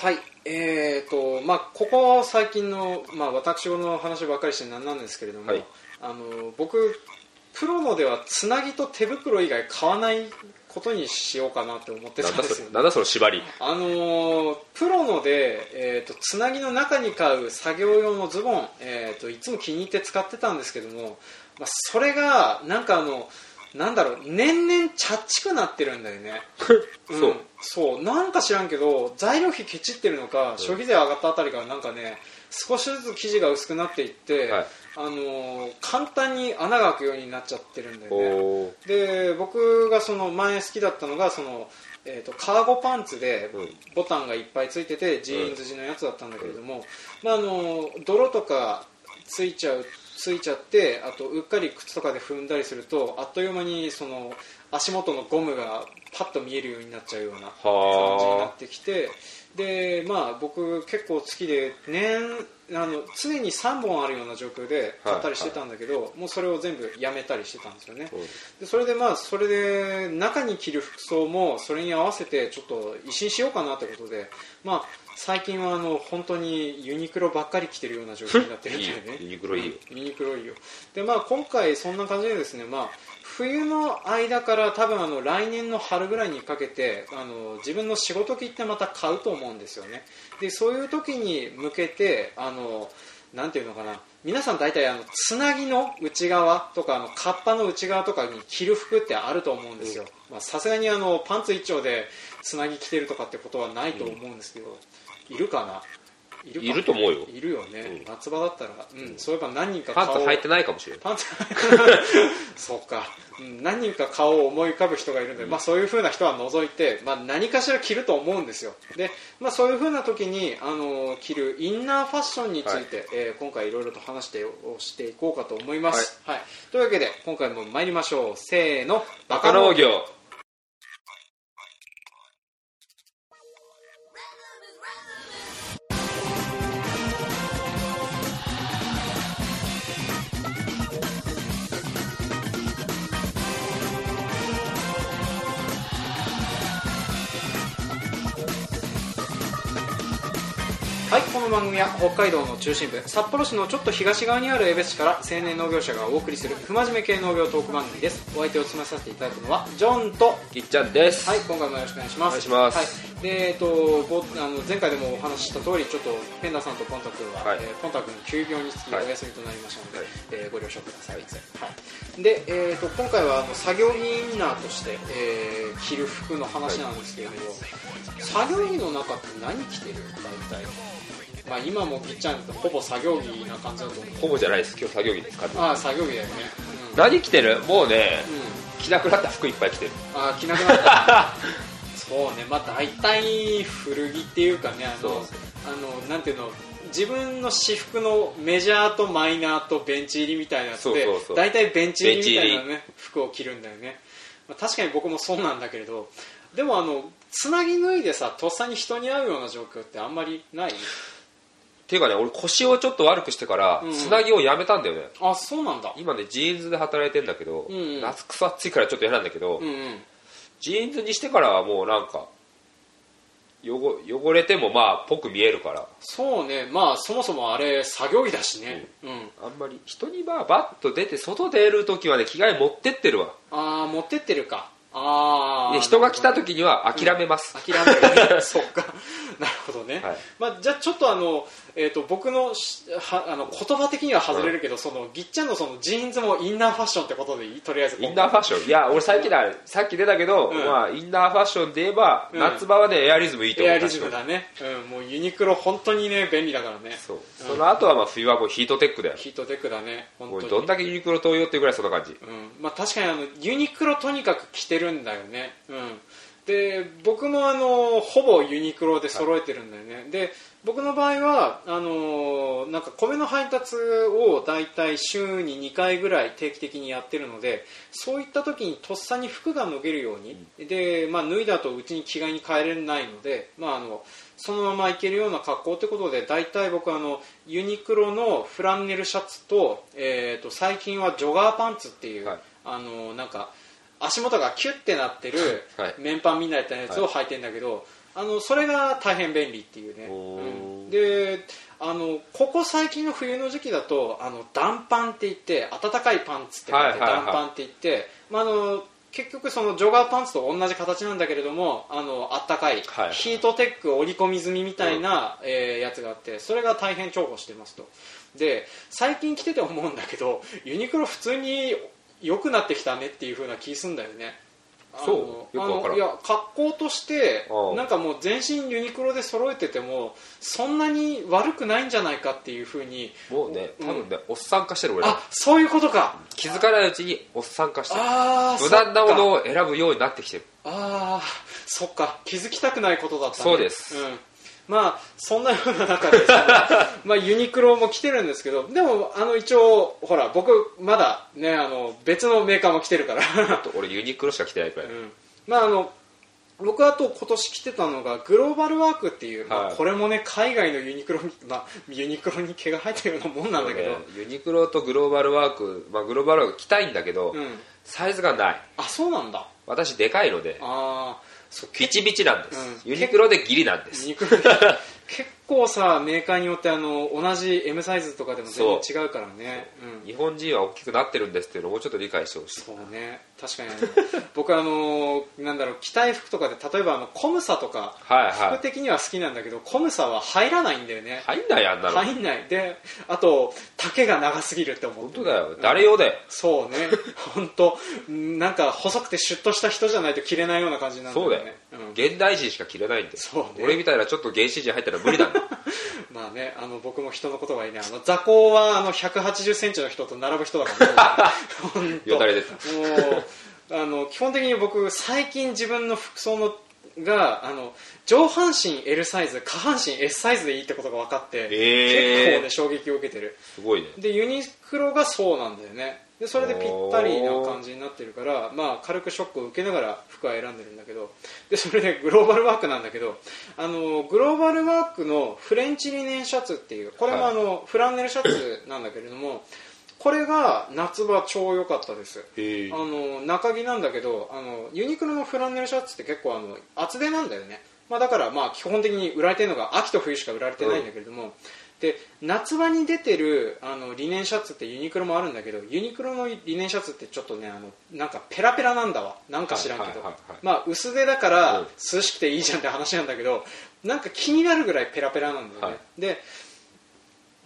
はいえーとまあ、ここ最近の、まあ、私の話ばっかりしてなんなんですけれども、はい。あの僕プロのではつなぎと手袋以外買わないことにしようかなって思ってたなんですよそれなんだその縛り。あのープロので、えー、とつなぎの中に買う作業用のズボン、えー、といつも気に入って使ってたんですけども、まあ、それがなんかあのなんだろう年々チャッチくなってるんだよね。そう。ん。そう。なんか知らんけど材料費ケチってるのか、消費税上がったあたりからなんかね少しずつ生地が薄くなっていって、はい。あのー簡単に穴が開くようになっちゃってるんだよね。で僕がその前好きだったのがその、えー、とカーゴパンツでうん。ボタンがいっぱいついててジーンズ地のやつだったんだけれども、まあ、あの泥とかついちゃうついちゃってあとうっかり靴とかで踏んだりするとあっという間にその足元のゴムがパッと見えるようになっちゃうような感じになはってきてでまあ僕結構好きで年あの常に3本あるような状況で買ったりしてたんだけど、もうそれを全部やめたりしてたんですよね、うんでそれでまあそれで中に着る服装もそれに合わせてちょっと一新しようかなってことでまあ最近はあの本当にユニクロばっかり着てるような状況になってるんだよね。ユニクロいいよ。ユニクロいいよ。でまあ今回そんな感じでですねまあ冬の間から多分あの来年の春ぐらいにかけてあの自分の仕事着ってまた買うと思うんですよね。でそういう時に向けてあのなんていうのかな。皆さん大体あのつなぎの内側とかあのカッパの内側とかに着る服ってあると思うんですよ。まあさすがにあのパンツ一丁でつなぎ着てるとかってことはないと思うんですけど、いるかな？いるかいると思うよ。いるよね、うん。夏場だったら、うん、そういえば何人かパン顔をツ履いてないかもしれないパンツ。そうか、うん、何人か顔を思い浮かぶ人がいるので、まあ、そういう風な人は除いて、まあ、何かしら着ると思うんですよ。で、まあ、そういう風な時にあの着るインナーファッションについて、えー今回いろいろと話してをしていこうかと思います、はい。というわけで今回も参りましょう。せーの。バカ農業はいこの番組は北海道の中心部札幌市のちょっと東側にある江別市から青年農業者がお送りする不真面目系農業トーク番組です。お相手を務めさせていただくのはジョンとぎっちゃんです。はい、今回もよろしくお願いします。お願いします。はい、で、えっと、ぼあの前回でもお話しした通り、ちょっとペンダさんとポンタ君は、はい。えーポンタ君休業につきおはい。休みとなりましたので、はい。えーご了承ください。はい。で、えっと今回はあの作業着インナーとして、えー着る服の話なんですけれども、作業着の中って何着てる？大体。まあ今もぎっちゃんとほぼ作業着な感じだと思う。ほぼじゃないです。今日作業着ですからああ作業着だよね。うん。何着てる？もうねうん。着なくなった服いっぱい着てる。あー着なくなった。そうね。まあ大体古着っていうかねあのあのなんていうの自分の私服のメジャーとマイナーとベンチ入りみたいなやつで大体ベンチ入りみたいなね服を着るんだよね、まあ、確かに僕もそうなんだけれどでもあのつなぎ脱いでさとっさに人に会うような状況ってあんまりない？っていうかね俺腰をちょっと悪くしてからうんつなぎをやめたんだよね。あそうなんだ。今ねジーンズで働いてんだけどうんうん。夏くそ暑いからちょっと嫌なんだけどうんうん。ジーンズにしてからはもうなんか汚汚れてもまあぽく見えるから。そうね。まあそもそもあれ作業着だしね。うん、あんまり人にまあバッと出て外出る時はね着替え持ってってるわ。ああ持ってってるか。ああで人が来た時には諦めます、諦めるね。そっか。なるほどね、はい。まあ、じゃあちょっとあの、えー、と僕のしはあの言葉的には外れるけど、そのぎっちゃんのそのジーンズもインナーファッションってことでいいとりあえずインナーファッション。いや俺最近だ。さっき出たけど、うん。まあ、インナーファッションで言えば、うん。夏場はねエアリズムいいと思う。エアリズムだね、うん、もうユニクロ本当にね便利だからね。そう、うん。その後はまあ冬はもうヒートテックだよ。ヒートテックだね。本当に。どんだけユニクロ推しよっていうぐらいそんな感じ。うん。まあ、確かにあのユニクロとにかく着てるんだよね、うん、で僕もあのほぼユニクロで揃えてるんだよね、で僕の場合はあのなんか米の配達をだいたい週に2回ぐらい定期的にやってるのでそういった時にとっさに服が脱げるように、で、まあ、脱いだ後うちに着替えに帰れないので、まあ、あのそのままいけるような格好ということで大体僕はあのユニクロのフランネルシャツと,、えー、と最近はジョガーパンツっていう、はい。あのなんか足元がキュッてなってるはい。綿パンみたいなやつを履いてんだけど、あのそれが大変便利っていうね、うん。であのここ最近の冬の時期だとあの暖パンって言って暖かいパンツって書いて暖パンって言って、まあ、あの結局そのジョガーパンツと同じ形なんだけれどもあの暖かい、はいヒートテック織り込み済みみたいな、えーやつがあってそれが大変重宝してますと。で最近着てて思うんだけどユニクロ普通に良くなってきたねっていう風な気すんだよねそうよくわからいや格好としてああ。なんかもう全身ユニクロで揃えててもそんなに悪くないんじゃないかっていう風にもうねうん。多分ね、おっさん化してる俺ら。あそういうことか。気づかないうちにおっさん化してる。ああ無難なものを選ぶようになってきてる。ああそっか。気づきたくないことだったね。そうです。ん、まあそんなような中で まあユニクロも来てるんですけどでもあの一応ほら僕まだねあの別のメーカーも来てるから。俺ユニクロしか着てないくらい、うん。まああの僕あと今年来てたのがグローバルワークっていう、まあ、はいこれもね海外のユニクロに、まあ、ユニクロに毛が生えたようなもんなんだけど、ねユニクロとグローバルワーク、まあ、グローバルワーク着たいんだけど、うん、サイズがない。あそうなんだ。私でかいので。ああそうビチビチなんです、うん。ユニクロでギリなんです。結 構さメーカーによってあの同じ M サイズとかでも全然違うからね。う。ん。日本人は大きくなってるんですっていうのをもうちょっと理解してほしい。そうね。確かに 僕あのなんだろう着たい服とかで例えばあのコムサとかはいはい。服的には好きなんだけどコムサは入らないんだよね。入んないあんなの、入んない。であと丈が長すぎるって思う。本当だよ。誰用だよ。そうね。本当。なんか細くてシュッとした人じゃないと着れないような感じなんだよそうだよ、ねうん。現代人しか着れないんだよ。そうね。俺みたいなちょっと原始人入ったら無理なん。だよ まあね、あの僕も人のことはいいね、あの座高はあの180センチの人と並ぶ人だから、ね、本 当よだれ出た。もうあの基本的に僕最近自分の服装のがあの上半身 L サイズ下半身 S サイズでいいってことが分かって、えー。結構ね衝撃を受けてる。すごいね。でユニクロがそうなんだよねでそれでぴったりな感じになってるから、まあ、軽くショックを受けながら服は選んでるんだけどでそれで グローバルワークなんだけどあのグローバルワークのフレンチリネンシャツっていうこれもあの、フランネルシャツなんだけれどもこれが夏場超良かったです。あの中着なんだけどあのユニクロのフランネルシャツって結構あの厚手なんだよね、まあ、だからまあ基本的に売られてるのが秋と冬しか売られてないんだけれども、で夏場に出てるあのリネンシャツってユニクロもあるんだけどユニクロのリネンシャツってちょっとねあのなんかペラペラなんだわ。なんか知らんけど、はいはいはいはいまあ薄手だからうん。涼しくていいじゃんって話なんだけどなんか気になるぐらいペラペラなんだよね、はい。で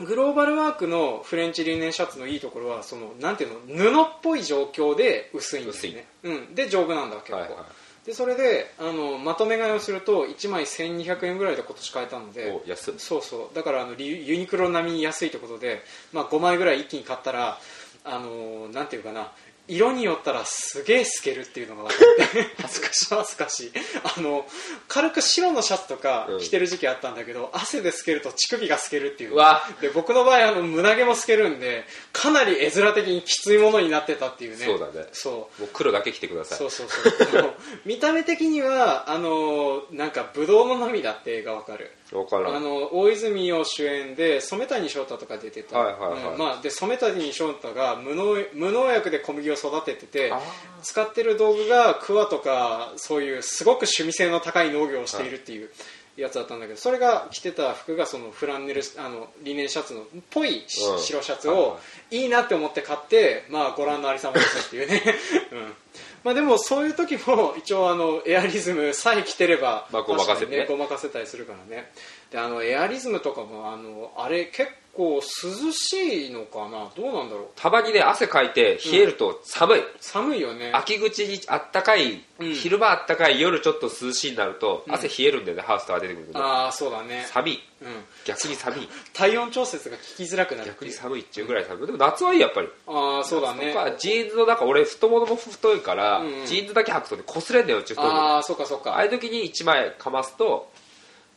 グローバルワークのフレンチリネンシャツのいいところはそのなんていうの布っぽい状況で薄いんですね、うん、で丈夫なんだ結構、はいはいでそれであのまとめ買いをすると1枚1200円ぐらいで今年買えたのでお安っそうそう。だからあのリユニクロ並みに安いってことで、まあ、5枚ぐらい一気に買ったらあのなんていうかな色によったらすげえ透けるっていうのが分かって恥ずかしい恥ずかしい。あの軽く白のシャツとかうん。着てる時期あったんだけど、汗で透けると乳首が透けるっていうで僕の場合あの胸毛も透けるんでかなり絵面的にきついものになってたっていうね。そうだね。そう。もう黒だけ着てください。そうそうそう見た目的にはあのなんか「ぶどうの涙」って映画わかる。分からん。あの大泉洋主演で染谷翔太とか出てた、はいはいはい。うん。まあ、で染谷翔太が無農無農薬で小麦を育てててあ使ってる道具が桑とかそういうすごく趣味性の高い農業をしているっていうやつだったんだけどそれが着てた服がそのフランネルあのリネンシャツのっぽいしうん。白シャツをいい。なって思って買って、まあ、ご覧のありさまですっていうね、うん。まあ、でもそういう時も一応あのエアリズムさえ着てれば、まあごまかせてねごまかせたりするからね。であのエアリズムとかもあのあれ結構涼しいのかな？どうなんだろう？たまにね汗かいて冷えると寒い、寒いよね。秋口にあったかい、うん。昼間あったかい夜ちょっと涼しいになると、うん。汗冷えるんだよねハウスとか出てくるとね。ああそうだね、寒い。うん、逆に寒い。体温調節が効きづらくなるっていう。逆に寒いっていうぐらい寒い。でも夏はいいやっぱり。ああそうだね。ジーンズの中俺太ももも太いから、うん。うんジーンズだけ履くとね擦れんだようち太いの。あああそうかそうか。あいう時に1枚かますと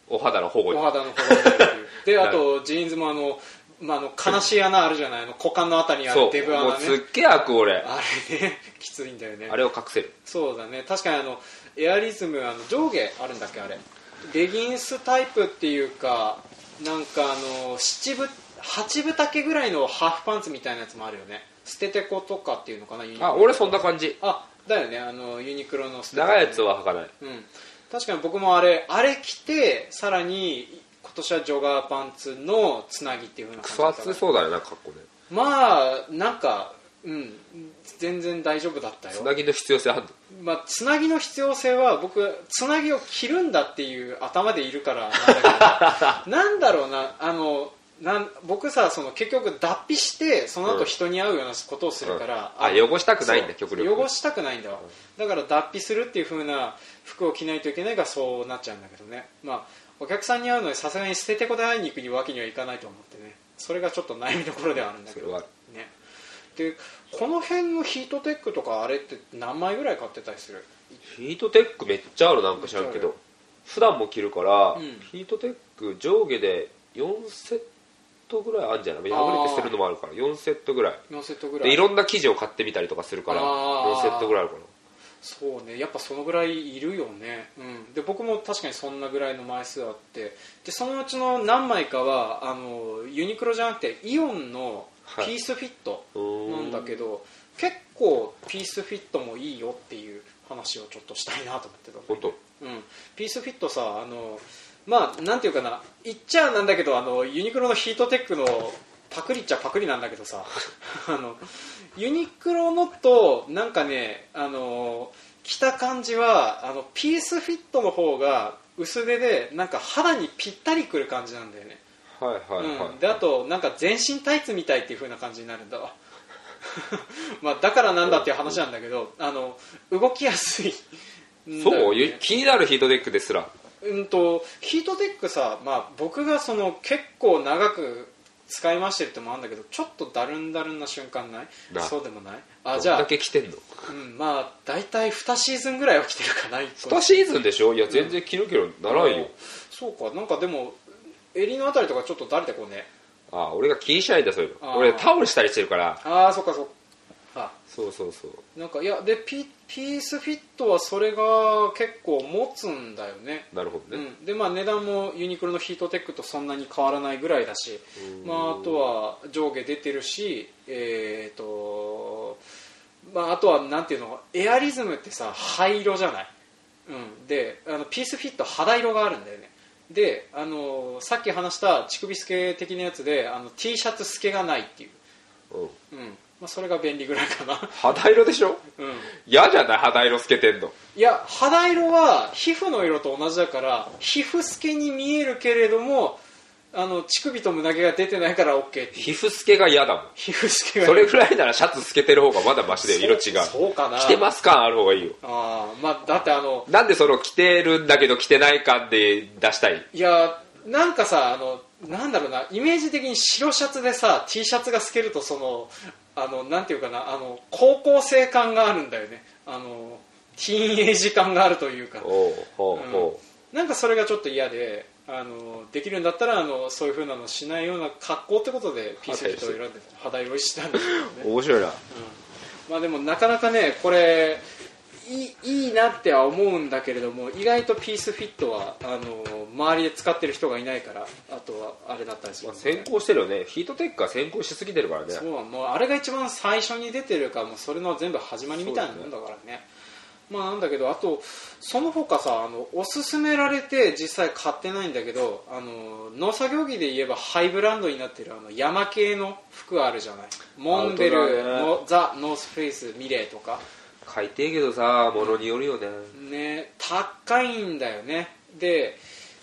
お肌の保護に。お肌の保護になるっていう。であとジーンズもあの,、まあ、あの悲しい穴あるじゃない？あの股間のあたりにあるデブもう穴ねすっげえ開く俺。あれね きついんだよね。あれを隠せる。そうだね。確かにあのエアリズムあの上下あるんだっけ？あれ。レギンスタイプっていうかなんかあの七分八分丈ぐらいのハーフパンツみたいなやつもあるよね。捨ててことかっていうのかな？ユニクロあ俺そんな感じ。あだよね。あのユニクロの捨ててこ長いやつは履かない。うん確かに僕もあれあれ着てさらに今年はジョガーパンツのつなぎっていう風なクソ感じだったから。暑そうだねな格好ねまあなんかうん全然大丈夫だったよ。つなぎの必要性あるの？まあ、つなぎの必要性は僕つなぎを着るんだっていう頭でいるからなんだけど。なんだろうなあのなん僕さその結局脱皮してその後人に会うようなことをするから、うん。あ汚したくないんだ極力。汚したくないんだわ、だから脱皮するっていう風な服を着ないといけないからそうなっちゃうんだけどね。まあお客さんに会うのにさすがに捨ててこで会いに行くわけにはいかないと思ってね。それがちょっと悩みどころではあるんだけど。ね。でこの辺のヒートテックとかあれって何枚ぐらい買ってたりする？ヒートテックめっちゃあるなんか知らんけど。普段も着るから、うん。ヒートテック上下で4セットぐらいあるんじゃない？破れて捨てるのもあるから。4セットぐらい。4セットぐらい。でいろんな生地を買ってみたりとかするからあー。4セットぐらいあるかな。そうね。やっぱそのぐらいいるよね、うん、で僕も確かにそんなぐらいの枚数あって。でそのうちの何枚かはあのユニクロじゃなくてイオンのピースフィットなんだけど、結構ピースフィットもいいよっていう話をちょっとしたいなと思ってた本当？うん、ピースフィットさあのまあなんていうかな言っちゃなんだけどあのユニクロのヒートテックのパクリっちゃパクリなんだけどさ あのユニクロのとなんかねあの着た感じはあのピースフィットの方が薄手でなんか肌にぴったりくる感じなんだよね、はいはいはい、うん、であとなんか全身タイツみたいっていう風な感じになるんだ。わ まあだからなんだっていう話なんだけどあの動きやすいんだそう？気になるヒートテックですらうんとヒートテックさ、まあ、僕がその結構長く使いましてるってのもあるんだけどちょっとだるんだるんな瞬間ない？なそうでもない？あじゃあだけ着てんの？うん、まあ大体2シーズンぐらいは着てるかな一個2シーズンでしょ？いや全然着るけどならんよ、そうかなんかでも襟のあたりとかちょっとだれてこうね。ああ俺が気にしないんだそういうの。俺タオルしたりしてるから。ああそっかそっか。あ。そうそうそう。なんかいやでピピースフィットはそれが結構持つんだよね。なるほどね、うん、でまあ値段もユニクロのヒートテックとそんなに変わらないぐらいだし、まあ、あとは上下出てるしえー、とまあ、あとはなんていうのエアリズムってさ灰色じゃない、うん、であのピースフィット肌色があるんだよね。であのさっき話した乳首透け的なやつであの T シャツ透けがないっていう、うん、うんまあ、それが便利ぐらいかな、肌色でしょ？うん、嫌じゃない？肌色透けてんの。いや肌色は皮膚の色と同じだから皮膚透けに見えるけれどもあの乳首と胸毛が出てないから OK って皮膚透けが嫌だもん。皮膚透けがそれぐらいならシャツ透けてる方がまだマシで色違う。そうかな。着てます感ある方がいいよ。あー、まあ、だってあのなんでその着てるんだけど着てない感で出したい？いやなんかさあのなんだろうなイメージ的に白シャツでさ T シャツが透けるとそのあのなんていうかなあの高校生感があるんだよね。あのティーンエイジ感があるというか。おうなんかそれがちょっと嫌であのできるんだったらあのそういうふうなのしないような格好ってことでピースフィットを選んで肌色にしたんですけどう、ね、面白いな。まあでもなかなかねこれいいいいなっては思うんだけれども意外とピースフィットはあの周りで使ってる人がいないからあとはあれだったりするまあ、んで、先行してるよね。ヒートテックは先行しすぎてるからね。そうもうあれが一番最初に出てるからもうそれの全部始まりみたいなもんだからね。まあなんだけどあとその他さあのおすすめられて実際買ってないんだけどあの農作業着で言えばハイブランドになってるあの山系の服あるじゃない。モンベル、ね。のザ・ノースフェイスミレーとか買いてえけどさ物によるよね。ね高いんだよね。で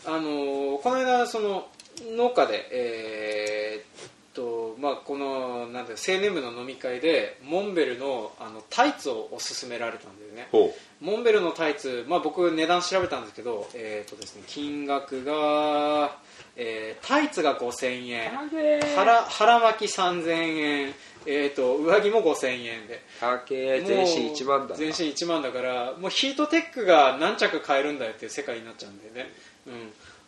あのーこの間その農家でえーっとまあこのなんだよ青年部の飲み会でモンベルのあのタイツをおすすめられたんだよね。ほモンベルのタイツ、まあ、僕値段調べたんですけど、えーっとですね、金額が、えータイツが5000円。腹腹巻き3000円、えーっと上着も5000円で。全身1万だ全身1万だからもうヒートテックが何着買えるんだよっていう世界になっちゃうんだよね、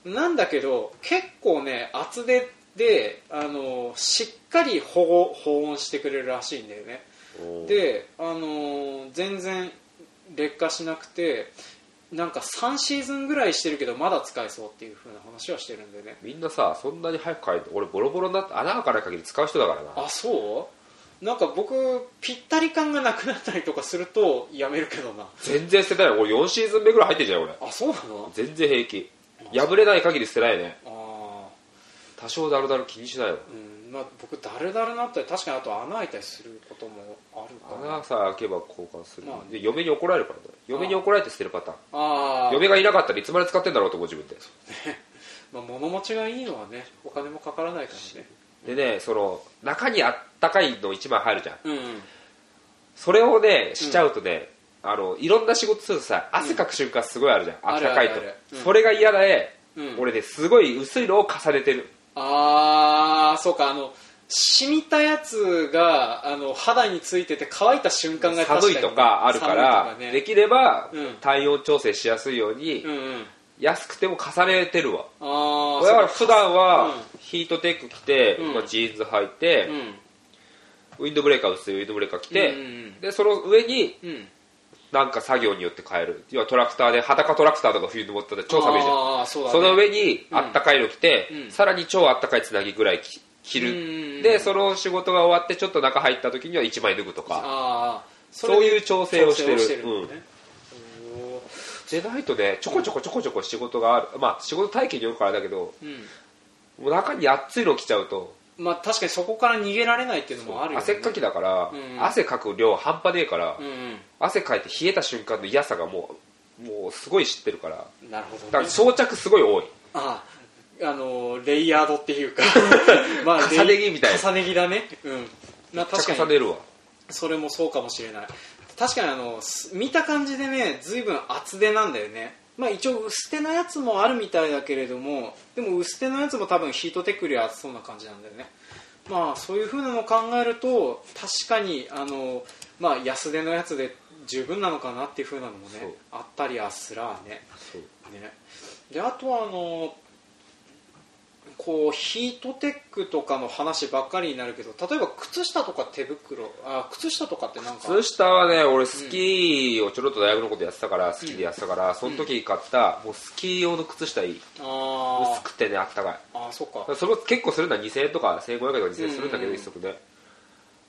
うん、なんだけど結構ね厚手であのしっかり保護保温してくれるらしいんだよね。であの全然劣化しなくてなんか3シーズンぐらいしてるけどまだ使えそうっていう風な話はしてるんでね。みんなさそんなに早く買えるの？俺ボロボロになって穴開かない限り使う人だからな。あそなんか僕ぴったり感がなくなったりとかするとやめるけどな。全然捨てない。よ俺4シーズン目ぐらい入ってんじゃん俺。あそうなの？全然平気。破れない限り捨てないね。ああ多少ダルダル気にしないわ。うん。まあ僕ダルダルなったり確かにあと穴開いたりすることもあるかな。穴さえ開けば交換する、まあで嫁に怒られるから。ね嫁に怒られて捨てるパターン。ああ嫁がいなかったらいつまで使ってんだろうと思う自分で。まあ、物持ちがいいのはねお金もかからないからねでねその中にあったかいの1枚入るじゃん。うんうん。それをねしちゃうとね、あのいろんな仕事するとさ汗かく瞬間すごいあるじゃん、あったかいと。それが嫌だね、うん。俺ねすごい薄いのを重ねてる。ああそうかあの染みたやつがあの肌についてて乾いた瞬間が寒いとかあるから、ね。できれば、うん。体温調整しやすいように、うんうん安くても重ねてるわ。だか。ら普段はうん。ヒートテック着て、うん。まあ、ジーンズ履いて、うん。ウィンドブレーカー薄いウィンドブレーカー着て、うんうんうん。でその上にうん。なんか作業によって変える。要はトラクターで裸トラクターとか冬に持ったら超寒いじゃん。そね。その上にうん。あったかいの着て、うん。さらに超あったかいつなぎぐらい着る。んでその仕事が終わってちょっと中入った時には1枚脱ぐとか。そういう調整をしてる。ねでないとねちょこちょこちょこちょこ仕事がある。まあ仕事体系によるからだけどうん。もう中に熱いの着ちゃうと。まあ確かにそこから逃げられないっていうのもあるよね。汗っかきだから、うん。汗かく量半端ねえから、うんうん。汗かいて冷えた瞬間の嫌さがもうもうすごい知ってるから。なるほど、ね、だから装着すごい多い。あああのレイヤードっていうか。まあ重ね着みたいな。重ね着だね。うん。まあ確かに。るわ。それもそうかもしれない確かにあのす見た感じでね随分厚手なんだよね。まあ一応薄手のやつもあるみたいだけれどもでも薄手のやつも多分ヒートテックより厚そうな感じなんだよね。まあそういう風なのを考えると確かにあの、まあ、安手のやつで十分なのかなっていう風なのもねあったりはすらね。ね、であとはあのこうヒートテックとかの話ばっかりになるけど例えば靴下とか手袋あ靴下とかってなんか？靴下はね俺スキーをちょろっと大学のことやってたから、スキーでやってたから、その時買ったもうスキー用の靴下いい。あ薄くてねあったかい。ーあーそっか。それも結構するんだ。2000円とか1500円とか2000円するんだけど、うん。一足で。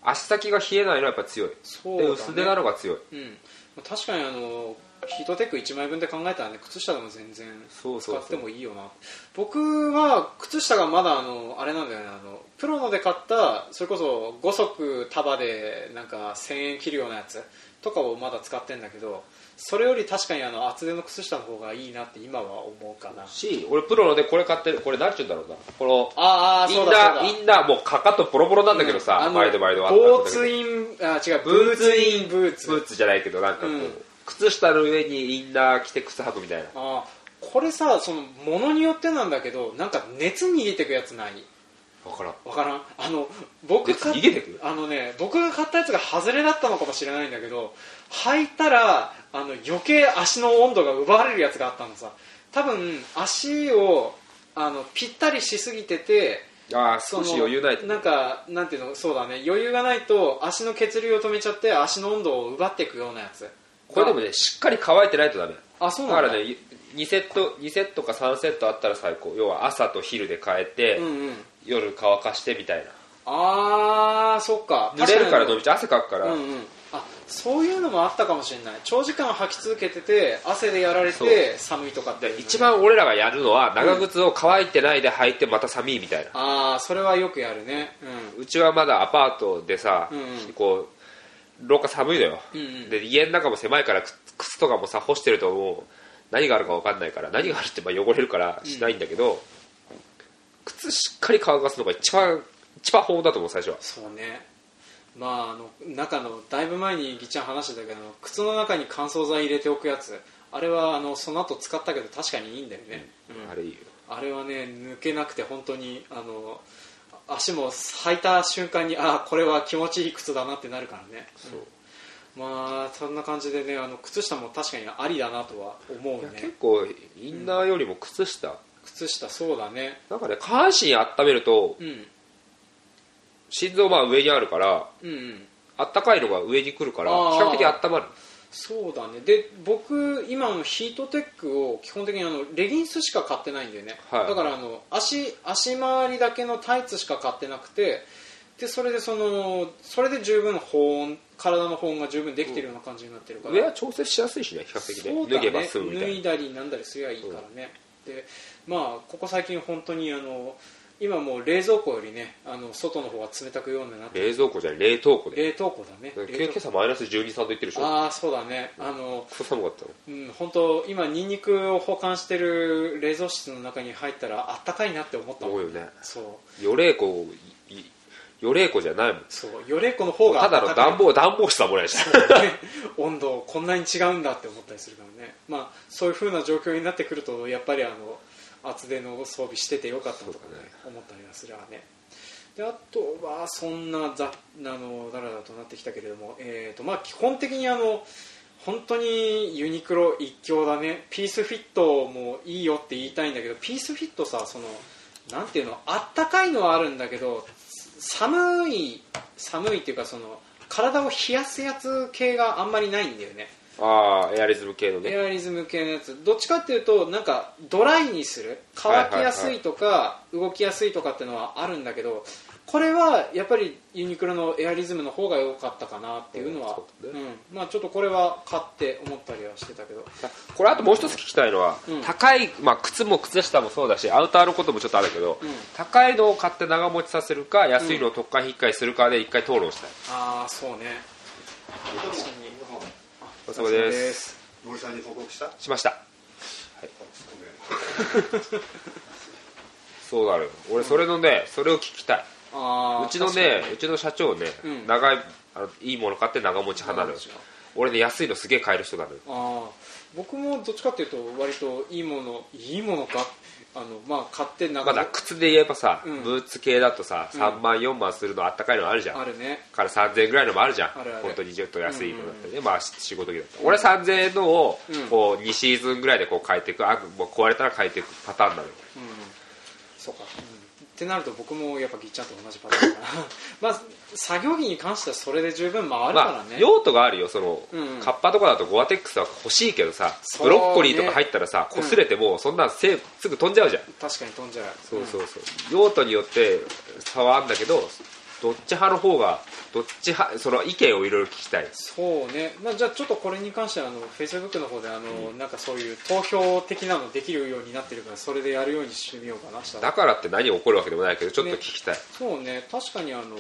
足先が冷えないのはやっぱ強い。そうだね。で薄手なのが強い。うん。確かにあのヒートテック1枚分で考えたらね靴下でも全然使ってもいいよな。僕は靴下がまだあのあれなんだよねあのプロので買ったそれこそ5足束でなんか1000円切るようなやつとかをまだ使ってんだけどそれより確かにあの厚手の靴下の方がいいなって今は思うかな。し俺プロのでこれ買ってるこれ何ちゅうんだろうな。このああインナーインナーもうかかとボロボロなんだけどさ、あの前で前ではボーツインあ違うブーツインブーツブーツじゃないけどなんかこう、うん靴下の上にインナー着て靴履くみたいな。あーこれさそのものによってなんだけどなんか熱逃げてくやつない？分からん。わからん？あの僕熱逃げてく？あのね僕が買ったやつが外れだったのかもしれないんだけど履いたらあの余計足の温度が奪われるやつがあったのさ。多分足をあのぴったりしすぎててああその少し余裕ないと。なんかなんていうの？そうだね。余裕がないと足の血流を止めちゃって足の温度を奪っていくようなやつこれでもねしっかり乾いてないとダメ。あそうなんだ。だからね2セット2セットか3セットあったら最高。要は朝と昼で変えて、うんうん。夜乾かしてみたいな。ああそっか。濡れるから確飲みちゃう。汗かくから、うんうん。あそういうのもあったかもしれない。長時間履き続けてて汗でやられそう。て寒いとかっていう。のね一番俺らがやるのは長靴を乾いてないで履いてまた寒いみたいな、ああそれはよくやるね。うちはまだアパートでさ、うんうん。こう廊下寒いのよ、うんうん。で家の中も狭いから靴靴とかもさ干してるともう何があるか分かんないから何があるってまあ汚れるからしないんだけど、靴しっかり乾かすのが一番一番法だと思う最初は。そうね。まああの中のだいぶ前にぎちゃん話してたけど靴の中に乾燥剤入れておくやつ。あれはあのその後使ったけど確かにいいんだよね、うん。あれいいよ。あれはね抜けなくて本当にあの足も履いた瞬間にああこれは気持ちいい靴だなってなるからね。そう。まあそんな感じでねあの靴下も確かにありだなとは思うね。結構インナーよりも靴下、靴下そうだね。なんかね下半身温めるとうん。心臓まあ上にあるからうんうん。あったかいのが上に来るから比較的温まるそうだね。で僕今のヒートテックを基本的にあのレギンスしか買ってないんだよね、はい。だからあの足足回りだけのタイツしか買ってなくてでそれでそのそれで十分保温体の保温が十分できてるような感じになってるから、上は調節しやすいしね比較的脱げばみた脱いいだりなんだりすりゃいいからね、でまあここ最近本当にあの今もう冷蔵庫よりねあの外の方が冷たくようになって。な冷蔵庫じゃない冷凍庫で冷凍庫だね。今朝マイナス12、3度いってるでしょ？ああそうだね。あのクソ寒かったのうん本当今ニンニクを保管してる冷蔵室の中に入ったらあったかいなって思ったもん。思うよね。そう。予冷庫い予冷庫じゃないもん。そう。よれっこの方がただの暖房房暖房室はもらいし温度こんなに違うんだって思ったりするからね。まあそういう風な状況になってくるとやっぱりあの厚手の装備しててよかったとかねね。思ったりはするわね。であとはそんなざあのだらだらとなってきたけれども、えーとまあ、基本的にあの本当にユニクロ一強だね。ピースフィットもいいよって言いたいんだけどピースフィットさそのなんていうのあったかいのはあるんだけど寒い寒いっていうかその体を冷やすやつ系があんまりないんだよねああエアリズム系のね。エアリズム系のやつ。どっちかっていうとなんかドライにする。乾きやすいとか動きやすいとかっていうのはあるんだけどこれはやっぱりユニクロのエアリズムの方が良かったかなっていうのはうんそうん。まあちょっとこれは買って思ったりはしてたけど。これあともう一つ聞きたいのは、うん。高い、まあ、靴も靴下もそうだしアウターのこともちょっとあるけど、うん。高いのを買って長持ちさせるか安いのを特価引っかえするかで一回討論したい、ああそうね確かにお疲れ様です。森さんに報告した？しました。そうなる。俺それのねそれを聞きたい。うちのねうちの社長ね、うん。長いあのいいもの買って長持ち派なのよ。長持ち俺ね安いのすげえ買える人なのよ。ああ僕もどっちかっていうと割といいものいいものかあのまあ買って長まだ靴で言えばさ、うん。ブーツ系だとさうん。3万4万するのあったかいのあるじゃん、あるね。から3000円ぐらいのもあるじゃん。あるある。本当にちょっと安いのだったりね、まあ仕事着だったら俺3000円のをうん。こう2シーズンぐらいでこう変えていくあもう壊れたら変えていくパターンなのようん。そうか、うん、ってなると僕もやっぱぎっちゃんと同じパターンかなまあ作業着に関してはそれで十分回るからまあね、用途があるよ。その、うん。カッパとかだとゴアテックスは欲しいけどさブロッコリーとか入ったらさ擦れてもそん。なんせすぐ飛んじゃうじゃん。確かに飛んじゃう。そうそうそう。用途によって差はあるんだけどどっち派の方がどっち派その意見をいろいろ聞きたい。そうね、まあ、じゃあちょっとこれに関してはあの Facebook の方であの、なんかそういう投票的なのできるようになってるからそれでやるようにしてみようかなだからって何起こるわけでもないけどちょっと聞きたい、そうね。確かにあの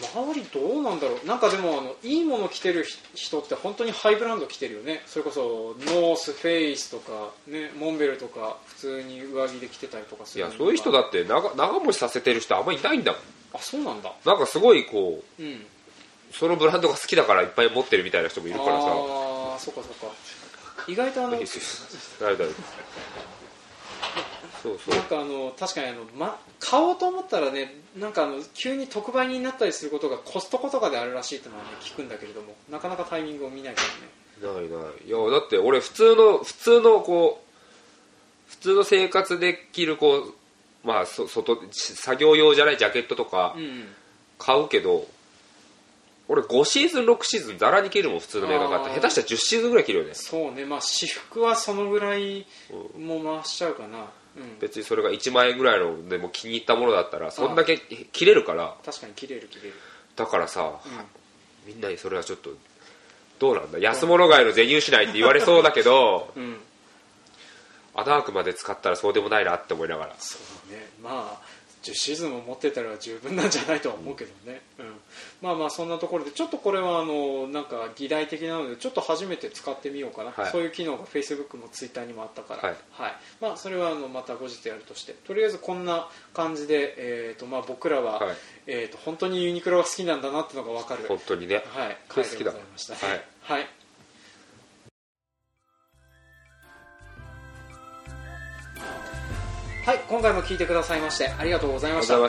周りどうなんだろう。なんかでもあのいいもの着てる人って本当にハイブランド着てるよね。それこそノースフェイスとか、ね、モンベルとか普通に上着で着てたりとかするいやそういう人だだって長長持ちさせてる人あんまりいないんだもんあそうなんだ。なんかすごいこううん。そのブランドが好きだからいっぱい持ってるみたいな人もいるからさ。ああそっかそっか。意外とあのそうそう。なんかあの確かにあの、ま、買おうと思ったらねなんかあの急に特売になったりすることがコストコとかであるらしいってのはね聞くんだけれどもなかなかタイミングを見ないからね。ないない。いやだって俺普通の普通のこう普通の生活で着るこうまあそ外作業用じゃないジャケットとかうん買うけど、俺5シーズン6シーズンざらに着るもん普通のメーカー買ってあー。下手したら10シーズンぐらい着るよね。そうね。まあ私服はそのぐらいもう回しちゃうかな、うん、別にそれが1万円ぐらいのでも気に入ったものだったらそんだけ着れるから。確かに切れる切れる、だからさ、うみんなにそれはちょっとどうなんだ？安物買いの全入しないって言われそうだけどんうん、穴あくまで使ったらそうでもないなって思いながら。そうね。まあ10シーズンも持ってたら十分なんじゃないとは思うけどね、うん。まあまあそんなところでちょっとこれはあのなんか議題的なのでちょっと初めて使ってみようかな、はい。そういう機能が Facebook も Twitter にもあったから、はい。まあ、それはあのまた後日やるとして。とりあえずこんな感じで、えーとまあ、僕らは、はい。えー、と本当にユニクロが好きなんだなっていうのが分かる。本当にね。はい、好きだ。回でございましたね。はい、はいはい、今回も聞いてくださいましてありがとうございました。はい、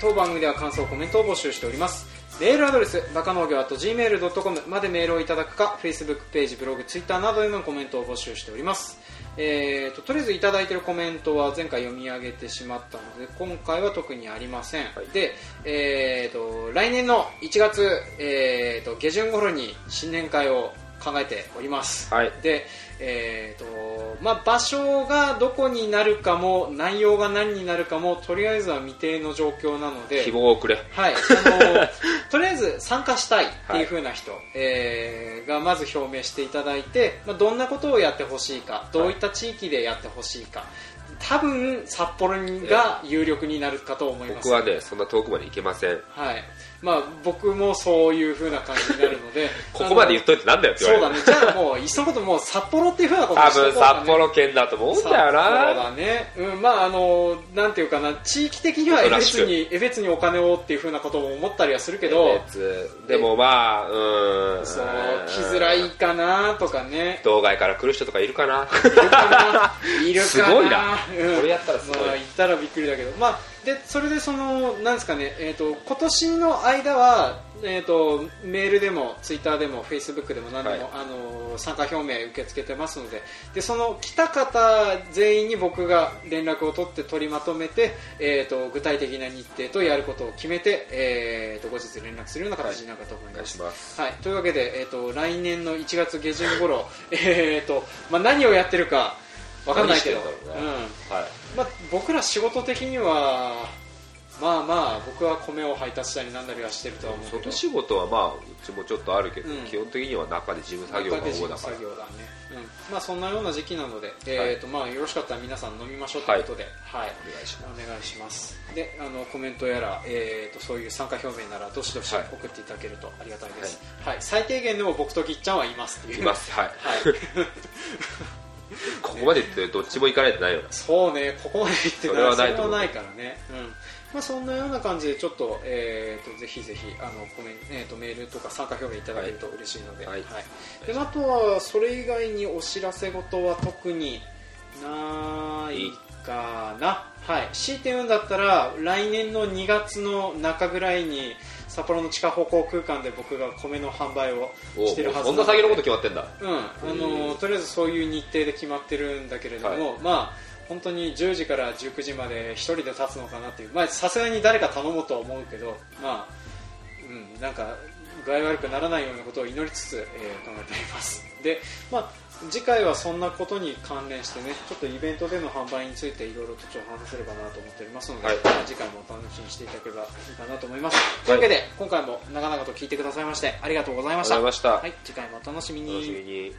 当番組では感想コメントを募集しております。メールアドレスバカ農業 .gmail.com までメールをいただくか Facebook ページブログ Twitter などへのコメントを募集しております。えー、ととりあえずいただいているコメントは前回読み上げてしまったので今回は特にありません、はい。で、えー、と来年の1月、えー、と下旬頃に新年会を考えております、はい。で、えーとまあ、場所がどこになるかも内容が何になるかもとりあえずは未定の状況なので希望をくれ。はい、あの とりあえず参加したいっていう風な人、えーがまず表明していただいて、まあ、どんなことをやってほしいかどういった地域でやってほしいか、多分札幌が有力になるかと思います。僕はねそんな遠くまで行けません。はいまあ、僕もそういう風な感じになるので ここまで言っといてなんだよってそう言われる。だね。じゃあもういっそのこともう札幌っていう風なことしておこ分札幌県だと思うんだよ札幌なだね、うん、まああのなんていうかな地域的には江別に江別にお金をっていう風なことも思ったりはするけど別。でもまあうーん。そう来づらいかなとかね。道外から来る人とかいるかな。いるかな。いるかな。すごいな。うん。これやったらすごい。まったらびっくりだけど、まあ、でそれでそのなんですかね、えー、と今年の間は、えー、とメールでもツイッターでもフェイスブックでも何でも、はい。あの参加表明受け付けてますのででその来た方全員に僕が連絡を取って取りまとめて、えー、と具体的な日程とやることを決めて、えー、と後日連絡するような形になるかと思います。します。はい、というわけで、えー、と来年の1月下旬頃、えーとまあ、何をやってるかわかんないけど、ねうん。はい。まあ、僕ら仕事的にはまあまあ僕は米を配達したりなんだりはしてるとは思うけど。外仕事はまあうちもちょっとあるけど、うん。基本的には中で事務作業が中で事主だから。務作業だね、うん、まあそんなような時期なので、えーとまあ、よろしかったら皆さん飲みましょうということで、はい。お願いします。お願いします。であのコメントやら、えー、とそういう参加表明ならどしどしはい。送っていただけるとありがたいです、はい。最低限でも僕とぎっちゃんはいますっていう。います。はい。はい ここまで言ってどっちも行かないとないよな。そうね、ここまで言ってそれはないそれはないからね、うん。まあ、そんなような感じでちょっと,、えー、とぜひぜひあのコメン、えー、とメールとか参加表明いただけると嬉しいので,、はい。であとはそれ以外にお知らせ事は特にないかな、はい、強い。て言うんだったら来年の2月の中ぐらいに札幌の地下歩行空間で僕が米の販売をおしてるはずそんな先のこと決まってんだ。うん、あのとりあえずそういう日程で決まってるんだけれども、まあ本当に10時から19時まで一人で立つのかなっていう、まあさすがに誰か頼もうとは思うけど、まあうんなんか具合悪くならないようなことを祈りつつ、えー考えております。で、まあ次回はそんなことに関連してね、ちょっとイベントでの販売についていろいろとちょっと話せればなと思っておりますので、はい次回もお楽しみにしていただければいいかなと思います。というわけで今回も長々と聞いてくださいましてありがとうございました。はい、次回もお楽しみ。に